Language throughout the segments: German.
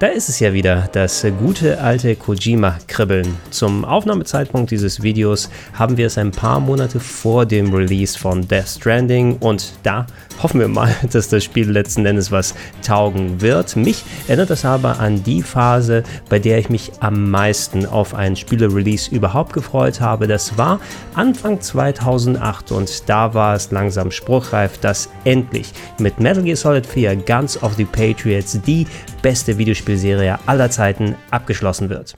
Da ist es ja wieder, das gute alte Kojima-Kribbeln. Zum Aufnahmezeitpunkt dieses Videos haben wir es ein paar Monate vor dem Release von Death Stranding und da hoffen wir mal, dass das Spiel letzten Endes was taugen wird. Mich erinnert das aber an die Phase, bei der ich mich am meisten auf ein Spiele-Release überhaupt gefreut habe. Das war Anfang 2008 und da war es langsam spruchreif, dass endlich mit Metal Gear Solid 4 Guns of the Patriots die beste Videospielserie aller Zeiten abgeschlossen wird.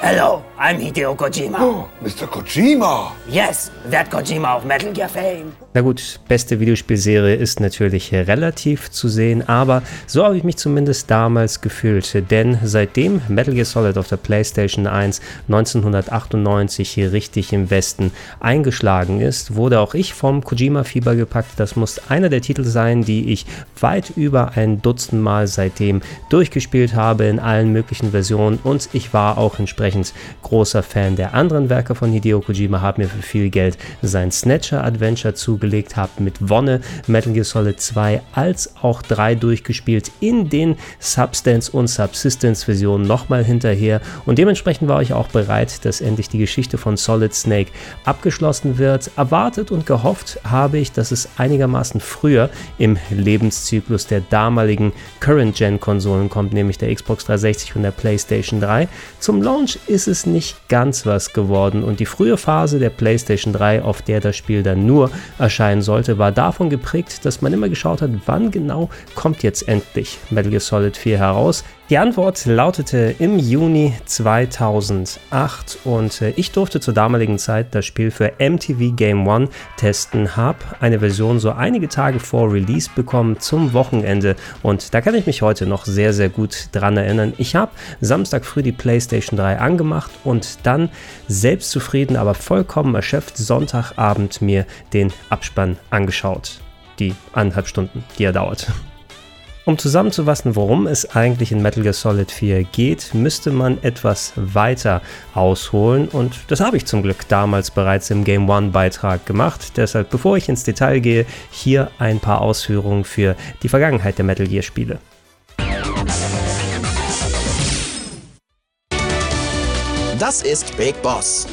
Hello, I'm Hideo Kojima. Oh, Mr. Kojima. Yes, that Kojima of Metal Gear fame. Na gut, beste Videospielserie ist natürlich relativ zu sehen, aber so habe ich mich zumindest damals gefühlt, denn seitdem Metal Gear Solid auf der PlayStation 1 1998 hier richtig im Westen eingeschlagen ist, wurde auch ich vom Kojima-Fieber gepackt. Das muss einer der Titel sein, die ich weit über ein Dutzend Mal seitdem durchgespielt habe in allen möglichen Versionen und ich war auch entsprechend großer Fan der anderen Werke von Hideo Kojima, habe mir für viel Geld sein Snatcher Adventure zugelegt habe, mit Wonne Metal Gear Solid 2 als auch 3 durchgespielt in den Substance und Subsistence Versionen nochmal hinterher und dementsprechend war ich auch bereit, dass endlich die Geschichte von Solid Snake abgeschlossen wird. Erwartet und gehofft habe ich, dass es einigermaßen früher im Lebenszyklus der damaligen Current-Gen-Konsolen kommt, nämlich der Xbox 360 und der PlayStation 3. Zum Launch ist es nicht ganz was geworden und die frühe Phase der PlayStation 3, auf der das Spiel dann nur erscheinen sollte, war davon geprägt, dass man immer geschaut hat, wann genau kommt jetzt endlich Metal Gear Solid 4 heraus. Die Antwort lautete im Juni 2008 und äh, ich durfte zur damaligen Zeit das Spiel für MTV Game One testen, habe eine Version so einige Tage vor Release bekommen zum Wochenende und da kann ich mich heute noch sehr, sehr gut dran erinnern. Ich habe Samstag früh die PlayStation 3 angemacht und dann selbstzufrieden, aber vollkommen erschöpft Sonntagabend mir den Abspann angeschaut. Die anderthalb Stunden, die er dauert. Um zusammenzufassen, worum es eigentlich in Metal Gear Solid 4 geht, müsste man etwas weiter ausholen und das habe ich zum Glück damals bereits im Game One Beitrag gemacht. Deshalb, bevor ich ins Detail gehe, hier ein paar Ausführungen für die Vergangenheit der Metal Gear Spiele. Das ist Big Boss.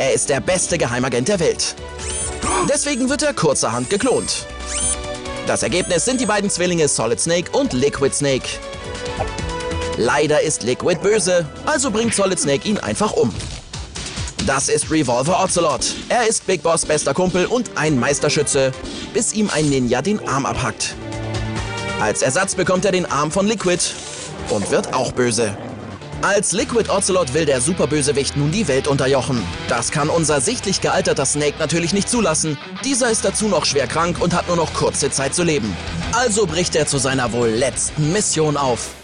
Er ist der beste Geheimagent der Welt. Deswegen wird er kurzerhand geklont. Das Ergebnis sind die beiden Zwillinge Solid Snake und Liquid Snake. Leider ist Liquid böse, also bringt Solid Snake ihn einfach um. Das ist Revolver Ocelot. Er ist Big Boss bester Kumpel und ein Meisterschütze, bis ihm ein Ninja den Arm abhackt. Als Ersatz bekommt er den Arm von Liquid und wird auch böse. Als Liquid Ocelot will der Superbösewicht nun die Welt unterjochen. Das kann unser sichtlich gealterter Snake natürlich nicht zulassen. Dieser ist dazu noch schwer krank und hat nur noch kurze Zeit zu leben. Also bricht er zu seiner wohl letzten Mission auf.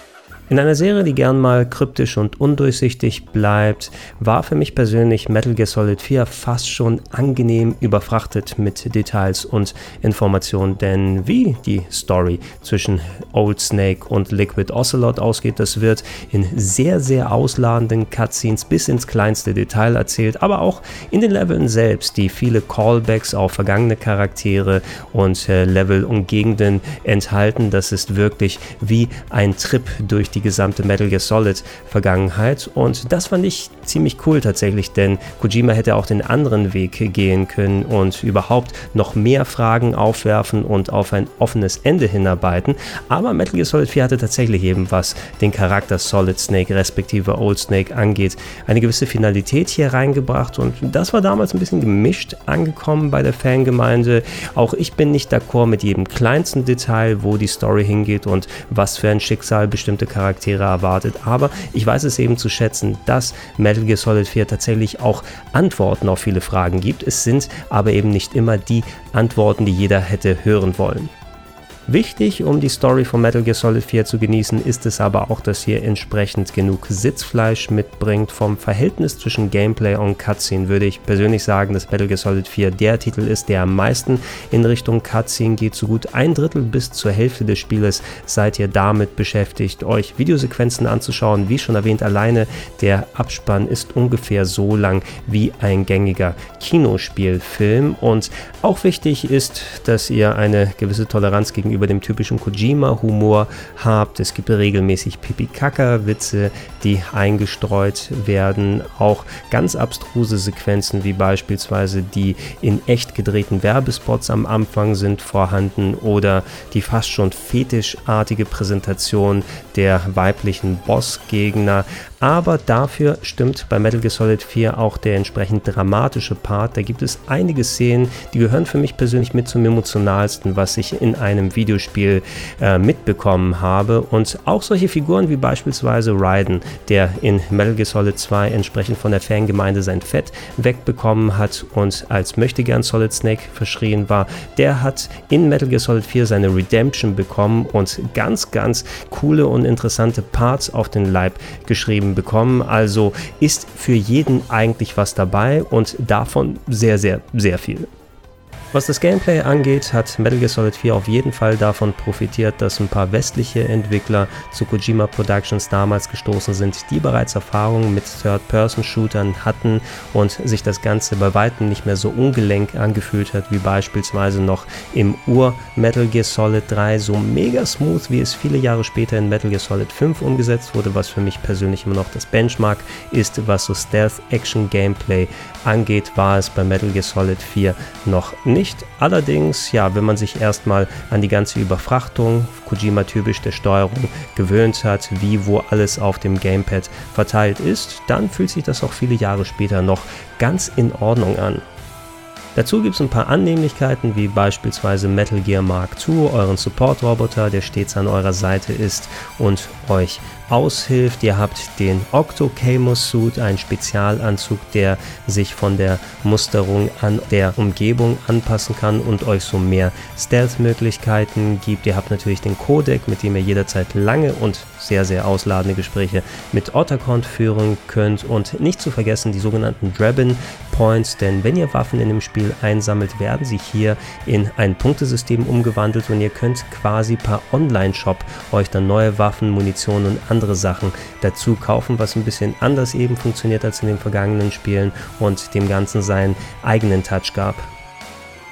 In einer Serie, die gern mal kryptisch und undurchsichtig bleibt, war für mich persönlich Metal Gear Solid 4 fast schon angenehm überfrachtet mit Details und Informationen, denn wie die Story zwischen Old Snake und Liquid Ocelot ausgeht, das wird in sehr, sehr ausladenden Cutscenes bis ins kleinste Detail erzählt, aber auch in den Leveln selbst, die viele Callbacks auf vergangene Charaktere und äh, Level und Gegenden enthalten. Das ist wirklich wie ein Trip durch die die gesamte Metal Gear Solid Vergangenheit. Und das fand ich ziemlich cool tatsächlich, denn Kojima hätte auch den anderen Weg gehen können und überhaupt noch mehr Fragen aufwerfen und auf ein offenes Ende hinarbeiten, aber Metal Gear Solid 4 hatte tatsächlich eben was den Charakter Solid Snake respektive Old Snake angeht, eine gewisse Finalität hier reingebracht. Und das war damals ein bisschen gemischt angekommen bei der Fangemeinde. Auch ich bin nicht d'accord mit jedem kleinsten Detail, wo die Story hingeht und was für ein Schicksal bestimmte Charaktere Charaktere erwartet. Aber ich weiß es eben zu schätzen, dass Metal Gear Solid 4 tatsächlich auch Antworten auf viele Fragen gibt. Es sind aber eben nicht immer die Antworten, die jeder hätte hören wollen. Wichtig, um die Story von Metal Gear Solid 4 zu genießen, ist es aber auch, dass hier entsprechend genug Sitzfleisch mitbringt. Vom Verhältnis zwischen Gameplay und Cutscene würde ich persönlich sagen, dass Metal Gear Solid 4 der Titel ist, der am meisten in Richtung Cutscene geht. So gut ein Drittel bis zur Hälfte des Spieles seid ihr damit beschäftigt, euch Videosequenzen anzuschauen. Wie schon erwähnt, alleine der Abspann ist ungefähr so lang wie ein gängiger Kinospielfilm. Und auch wichtig ist, dass ihr eine gewisse Toleranz gegenüber dem typischen Kojima-Humor habt. Es gibt regelmäßig Pipi-Kaka-Witze, die eingestreut werden. Auch ganz abstruse Sequenzen, wie beispielsweise die in echt gedrehten Werbespots am Anfang sind vorhanden oder die fast schon fetischartige Präsentation der weiblichen Bossgegner. Aber dafür stimmt bei Metal Gear Solid 4 auch der entsprechend dramatische Part. Da gibt es einige Szenen, die gehören für mich persönlich mit zum emotionalsten, was ich in einem Videospiel äh, mitbekommen habe. Und auch solche Figuren wie beispielsweise Raiden, der in Metal Gear Solid 2 entsprechend von der Fangemeinde sein Fett wegbekommen hat und als Möchtegern Solid Snake verschrien war, der hat in Metal Gear Solid 4 seine Redemption bekommen und ganz, ganz coole und interessante Parts auf den Leib geschrieben bekommen. Also ist für jeden eigentlich was dabei und davon sehr, sehr, sehr viel. Was das Gameplay angeht, hat Metal Gear Solid 4 auf jeden Fall davon profitiert, dass ein paar westliche Entwickler zu Kojima Productions damals gestoßen sind, die bereits Erfahrungen mit Third-Person-Shootern hatten und sich das Ganze bei weitem nicht mehr so ungelenk angefühlt hat, wie beispielsweise noch im Ur-Metal Gear Solid 3, so mega smooth, wie es viele Jahre später in Metal Gear Solid 5 umgesetzt wurde, was für mich persönlich immer noch das Benchmark ist, was so Stealth-Action-Gameplay angeht, war es bei Metal Gear Solid 4 noch nicht nicht. Allerdings, ja, wenn man sich erstmal an die ganze Überfrachtung, Kojima-typisch der Steuerung, gewöhnt hat, wie wo alles auf dem Gamepad verteilt ist, dann fühlt sich das auch viele Jahre später noch ganz in Ordnung an. Dazu gibt es ein paar Annehmlichkeiten, wie beispielsweise Metal Gear Mark II, euren Support-Roboter, der stets an eurer Seite ist und euch aushilft. Ihr habt den Octo Camo Suit, einen Spezialanzug, der sich von der Musterung an der Umgebung anpassen kann und euch so mehr Stealth-Möglichkeiten gibt. Ihr habt natürlich den Codec, mit dem ihr jederzeit lange und sehr, sehr ausladende Gespräche mit Otacon führen könnt und nicht zu vergessen die sogenannten Dragon Points, denn wenn ihr Waffen in dem Spiel einsammelt, werden sie hier in ein Punktesystem umgewandelt und ihr könnt quasi per Online-Shop euch dann neue Waffen, Munition und andere andere Sachen dazu kaufen, was ein bisschen anders eben funktioniert als in den vergangenen Spielen und dem Ganzen seinen eigenen Touch gab.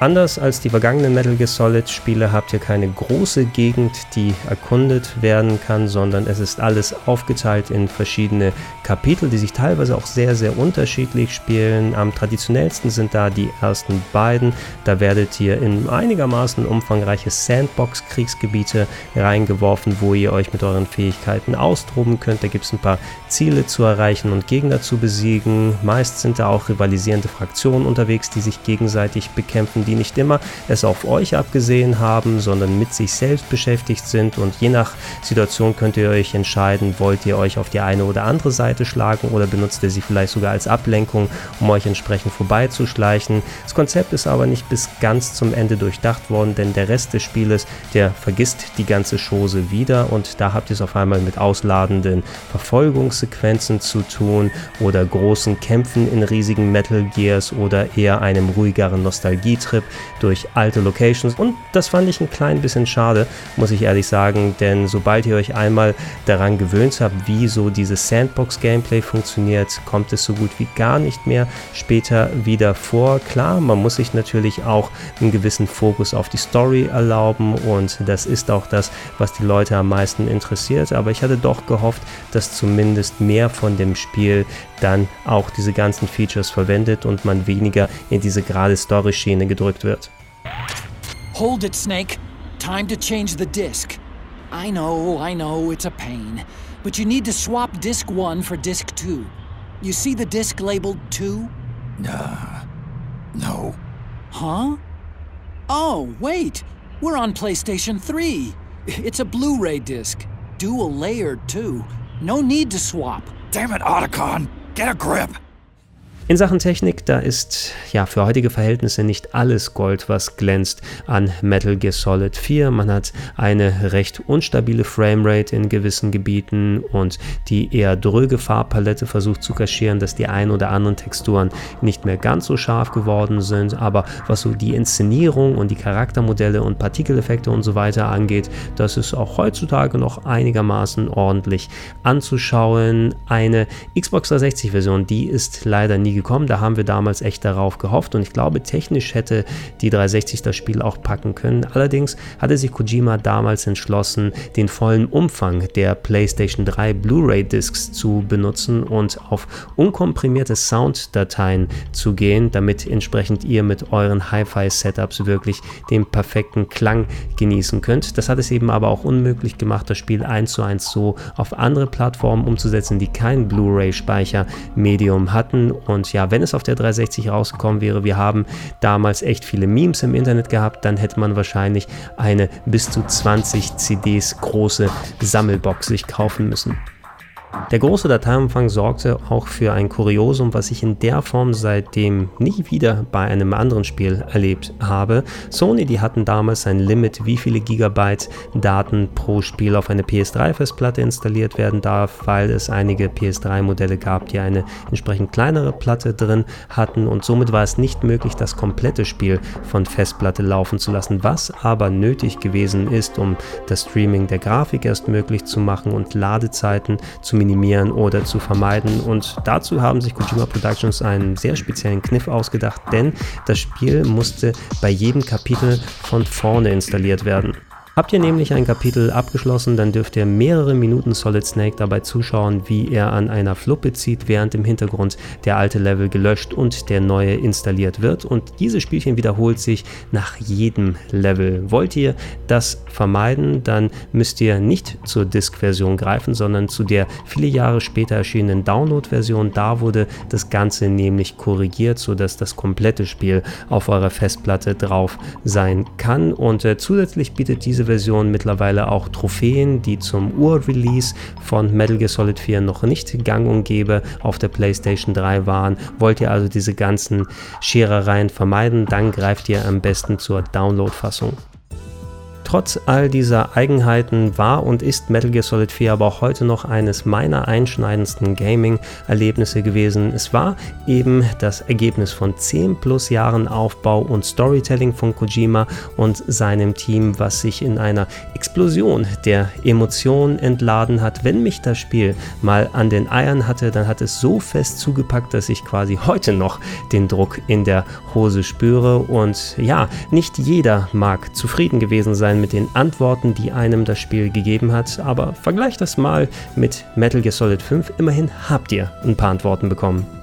Anders als die vergangenen Metal Gear Solid Spiele habt ihr keine große Gegend, die erkundet werden kann, sondern es ist alles aufgeteilt in verschiedene Kapitel, die sich teilweise auch sehr, sehr unterschiedlich spielen. Am traditionellsten sind da die ersten beiden. Da werdet ihr in einigermaßen umfangreiche Sandbox-Kriegsgebiete reingeworfen, wo ihr euch mit euren Fähigkeiten austoben könnt. Da gibt es ein paar Ziele zu erreichen und Gegner zu besiegen. Meist sind da auch rivalisierende Fraktionen unterwegs, die sich gegenseitig bekämpfen die nicht immer es auf euch abgesehen haben, sondern mit sich selbst beschäftigt sind. Und je nach Situation könnt ihr euch entscheiden, wollt ihr euch auf die eine oder andere Seite schlagen oder benutzt ihr sie vielleicht sogar als Ablenkung, um euch entsprechend vorbeizuschleichen. Das Konzept ist aber nicht bis ganz zum Ende durchdacht worden, denn der Rest des Spieles, der vergisst die ganze Chose wieder. Und da habt ihr es auf einmal mit ausladenden Verfolgungssequenzen zu tun oder großen Kämpfen in riesigen Metal Gears oder eher einem ruhigeren Nostalgietrip Roadtrip durch alte Locations und das fand ich ein klein bisschen schade, muss ich ehrlich sagen, denn sobald ihr euch einmal daran gewöhnt habt, wie so dieses Sandbox-Gameplay funktioniert, kommt es so gut wie gar nicht mehr später wieder vor. Klar, man muss sich natürlich auch einen gewissen Fokus auf die Story erlauben und das ist auch das, was die Leute am meisten interessiert, aber ich hatte doch gehofft, dass zumindest mehr von dem Spiel dann auch diese ganzen Features verwendet und man weniger in diese gerade Story-Schiene gedrückt wird. Hold it, Snake. Time to change the disc. I know, I know, it's a pain. But you need to swap disc 1 for disc 2. You see the disc labeled 2? Nah. No. Huh? Oh, wait! We're on PlayStation 3. It's a Blu ray disc. Dual layered, too. No need to swap. Damn it, Otacon! Get a grip! In Sachen Technik, da ist ja für heutige Verhältnisse nicht alles Gold, was glänzt an Metal Gear Solid 4. Man hat eine recht unstabile Framerate in gewissen Gebieten und die eher dröge Farbpalette versucht zu kaschieren, dass die ein oder anderen Texturen nicht mehr ganz so scharf geworden sind. Aber was so die Inszenierung und die Charaktermodelle und Partikeleffekte und so weiter angeht, das ist auch heutzutage noch einigermaßen ordentlich anzuschauen. Eine Xbox 360 Version, die ist leider nie gekommen. Da haben wir damals echt darauf gehofft und ich glaube, technisch hätte die 360 das Spiel auch packen können. Allerdings hatte sich Kojima damals entschlossen, den vollen Umfang der PlayStation 3 Blu-ray-Discs zu benutzen und auf unkomprimierte Sounddateien zu gehen, damit entsprechend ihr mit euren Hi-Fi-Setups wirklich den perfekten Klang genießen könnt. Das hat es eben aber auch unmöglich gemacht, das Spiel eins zu eins so auf andere Plattformen umzusetzen, die kein Blu-ray-Speicher-Medium hatten und ja, wenn es auf der 360 rausgekommen wäre, wir haben damals echt viele Memes im Internet gehabt, dann hätte man wahrscheinlich eine bis zu 20 CDs große Sammelbox sich kaufen müssen. Der große Dateiumfang sorgte auch für ein Kuriosum, was ich in der Form seitdem nie wieder bei einem anderen Spiel erlebt habe. Sony, die hatten damals ein Limit, wie viele Gigabyte Daten pro Spiel auf eine PS3-Festplatte installiert werden darf, weil es einige PS3-Modelle gab, die eine entsprechend kleinere Platte drin hatten und somit war es nicht möglich, das komplette Spiel von Festplatte laufen zu lassen, was aber nötig gewesen ist, um das Streaming der Grafik erst möglich zu machen und Ladezeiten zu minimieren oder zu vermeiden. Und dazu haben sich Kojima Productions einen sehr speziellen Kniff ausgedacht, denn das Spiel musste bei jedem Kapitel von vorne installiert werden. Habt ihr nämlich ein Kapitel abgeschlossen, dann dürft ihr mehrere Minuten Solid Snake dabei zuschauen, wie er an einer Fluppe zieht, während im Hintergrund der alte Level gelöscht und der neue installiert wird. Und dieses Spielchen wiederholt sich nach jedem Level. Wollt ihr das vermeiden, dann müsst ihr nicht zur Disk-Version greifen, sondern zu der viele Jahre später erschienenen Download-Version. Da wurde das Ganze nämlich korrigiert, sodass das komplette Spiel auf eurer Festplatte drauf sein kann. Und äh, zusätzlich bietet diese Version mittlerweile auch Trophäen, die zum Ur-Release von Metal Gear Solid 4 noch nicht gang und gäbe auf der PlayStation 3 waren. Wollt ihr also diese ganzen Scherereien vermeiden, dann greift ihr am besten zur Download-Fassung. Trotz all dieser Eigenheiten war und ist Metal Gear Solid 4 aber auch heute noch eines meiner einschneidendsten Gaming-Erlebnisse gewesen. Es war eben das Ergebnis von 10 plus Jahren Aufbau und Storytelling von Kojima und seinem Team, was sich in einer Explosion der Emotionen entladen hat. Wenn mich das Spiel mal an den Eiern hatte, dann hat es so fest zugepackt, dass ich quasi heute noch den Druck in der Hose spüre. Und ja, nicht jeder mag zufrieden gewesen sein mit den Antworten, die einem das Spiel gegeben hat, aber vergleicht das mal mit Metal Gear Solid 5. Immerhin habt ihr ein paar Antworten bekommen.